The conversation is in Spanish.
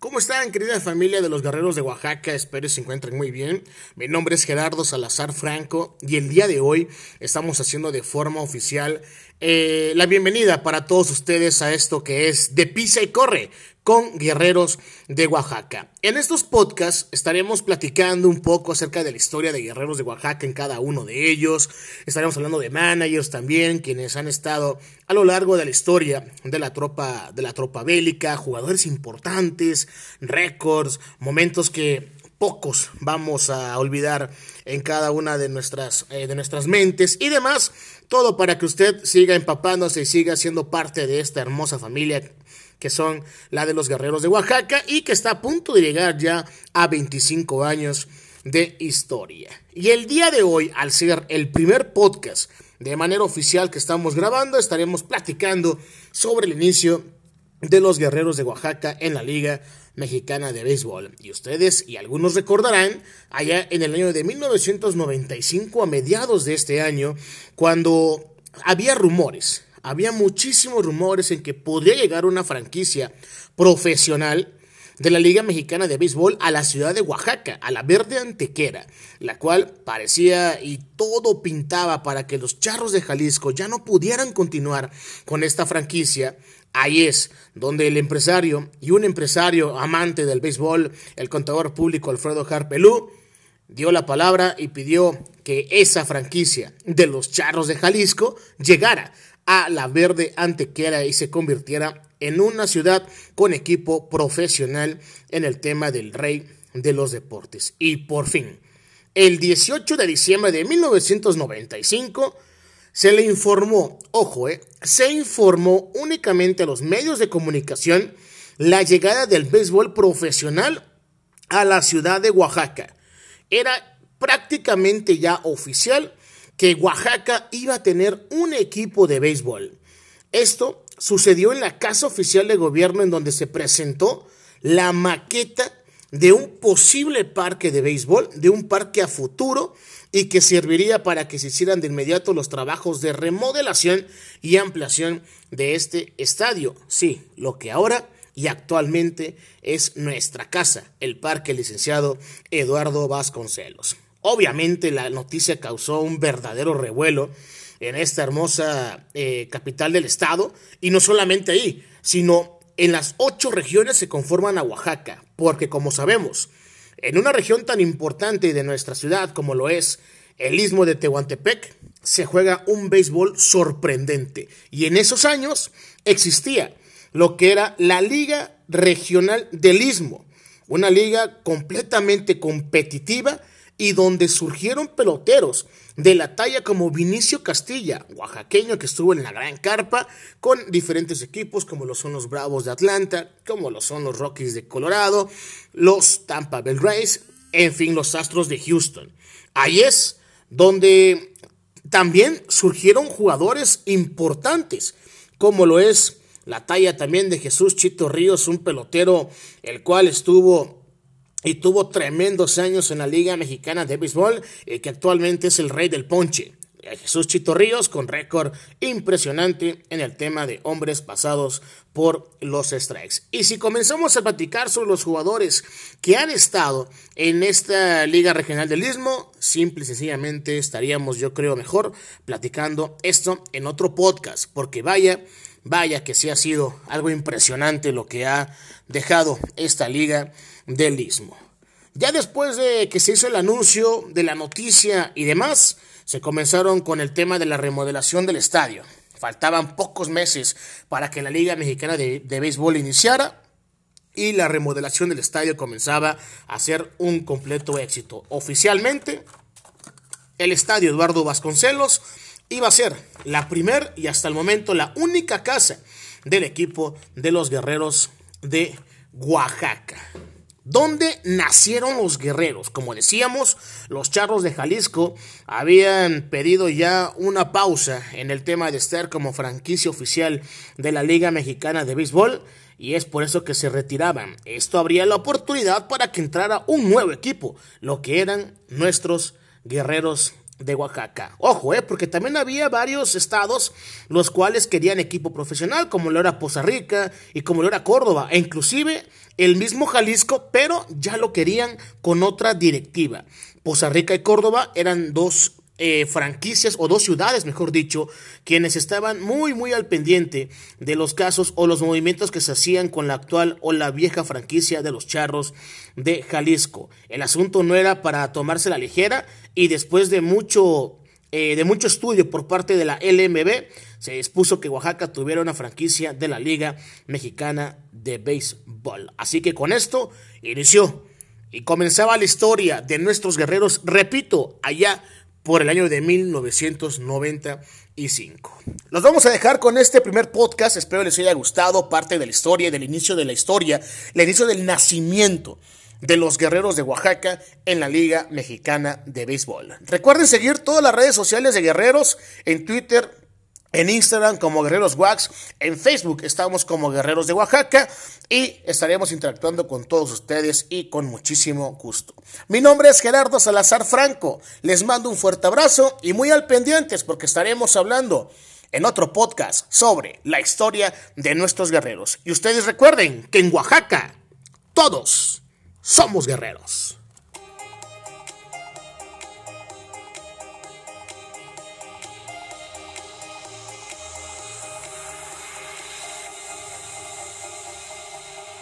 ¿Cómo están, querida familia de los guerreros de Oaxaca? Espero se encuentren muy bien. Mi nombre es Gerardo Salazar Franco y el día de hoy estamos haciendo de forma oficial eh, la bienvenida para todos ustedes a esto que es De Pisa y Corre con Guerreros de Oaxaca. En estos podcasts estaremos platicando un poco acerca de la historia de Guerreros de Oaxaca en cada uno de ellos. Estaremos hablando de managers también, quienes han estado a lo largo de la historia de la tropa, de la tropa bélica, jugadores importantes, récords, momentos que pocos vamos a olvidar en cada una de nuestras, eh, de nuestras mentes y demás. Todo para que usted siga empapándose y siga siendo parte de esta hermosa familia que son la de los guerreros de Oaxaca y que está a punto de llegar ya a 25 años de historia. Y el día de hoy, al ser el primer podcast de manera oficial que estamos grabando, estaremos platicando sobre el inicio de los guerreros de Oaxaca en la Liga Mexicana de Béisbol. Y ustedes y algunos recordarán allá en el año de 1995, a mediados de este año, cuando había rumores había muchísimos rumores en que podría llegar una franquicia profesional de la Liga Mexicana de Béisbol a la ciudad de Oaxaca, a la Verde Antequera, la cual parecía y todo pintaba para que los charros de Jalisco ya no pudieran continuar con esta franquicia. Ahí es donde el empresario y un empresario amante del béisbol, el contador público Alfredo Harpelú, dio la palabra y pidió que esa franquicia de los charros de Jalisco llegara a la Verde Antequera y se convirtiera en una ciudad con equipo profesional en el tema del rey de los deportes. Y por fin, el 18 de diciembre de 1995, se le informó, ojo, eh, se informó únicamente a los medios de comunicación la llegada del béisbol profesional a la ciudad de Oaxaca. Era prácticamente ya oficial que Oaxaca iba a tener un equipo de béisbol. Esto sucedió en la casa oficial de gobierno en donde se presentó la maqueta de un posible parque de béisbol, de un parque a futuro y que serviría para que se hicieran de inmediato los trabajos de remodelación y ampliación de este estadio. Sí, lo que ahora y actualmente es nuestra casa, el Parque Licenciado Eduardo Vasconcelos. Obviamente la noticia causó un verdadero revuelo en esta hermosa eh, capital del estado y no solamente ahí, sino en las ocho regiones se conforman a Oaxaca, porque como sabemos, en una región tan importante de nuestra ciudad como lo es el istmo de Tehuantepec, se juega un béisbol sorprendente. Y en esos años existía lo que era la Liga Regional del Istmo, una liga completamente competitiva y donde surgieron peloteros de la talla como Vinicio Castilla, oaxaqueño que estuvo en la Gran Carpa con diferentes equipos como lo son los Bravos de Atlanta, como lo son los Rockies de Colorado, los Tampa Bay Rays, en fin, los Astros de Houston. Ahí es donde también surgieron jugadores importantes, como lo es la talla también de Jesús Chito Ríos, un pelotero el cual estuvo y tuvo tremendos años en la Liga Mexicana de Béisbol, eh, que actualmente es el rey del ponche. Eh, Jesús Chito Ríos con récord impresionante en el tema de hombres pasados por los strikes. Y si comenzamos a platicar sobre los jugadores que han estado en esta Liga Regional del Istmo, simple y sencillamente estaríamos, yo creo, mejor platicando esto en otro podcast, porque vaya, vaya que sí ha sido algo impresionante lo que ha dejado esta liga del Istmo. Ya después de que se hizo el anuncio de la noticia y demás, se comenzaron con el tema de la remodelación del estadio. Faltaban pocos meses para que la Liga Mexicana de, de Béisbol iniciara y la remodelación del estadio comenzaba a ser un completo éxito. Oficialmente, el estadio Eduardo Vasconcelos iba a ser la primer y hasta el momento la única casa del equipo de los guerreros de Oaxaca. ¿Dónde nacieron los guerreros? Como decíamos, los charros de Jalisco habían pedido ya una pausa en el tema de estar como franquicia oficial de la Liga Mexicana de Béisbol y es por eso que se retiraban. Esto abría la oportunidad para que entrara un nuevo equipo, lo que eran nuestros guerreros de Oaxaca. Ojo, eh, porque también había varios estados los cuales querían equipo profesional, como lo era Poza Rica y como lo era Córdoba, e inclusive el mismo Jalisco, pero ya lo querían con otra directiva. Poza Rica y Córdoba eran dos eh, franquicias o dos ciudades, mejor dicho, quienes estaban muy, muy al pendiente de los casos o los movimientos que se hacían con la actual o la vieja franquicia de los charros de Jalisco. El asunto no era para tomarse la ligera y después de mucho, eh, de mucho estudio por parte de la LMB, se dispuso que Oaxaca tuviera una franquicia de la Liga Mexicana de Béisbol. Así que con esto inició y comenzaba la historia de nuestros guerreros, repito, allá por el año de 1995. Los vamos a dejar con este primer podcast, espero les haya gustado parte de la historia, del inicio de la historia, el inicio del nacimiento de los guerreros de Oaxaca en la Liga Mexicana de Béisbol. Recuerden seguir todas las redes sociales de Guerreros en Twitter, en Instagram como Guerreros Wax, en Facebook estamos como Guerreros de Oaxaca y estaremos interactuando con todos ustedes y con muchísimo gusto. Mi nombre es Gerardo Salazar Franco, les mando un fuerte abrazo y muy al pendientes porque estaremos hablando en otro podcast sobre la historia de nuestros guerreros. Y ustedes recuerden que en Oaxaca todos somos guerreros.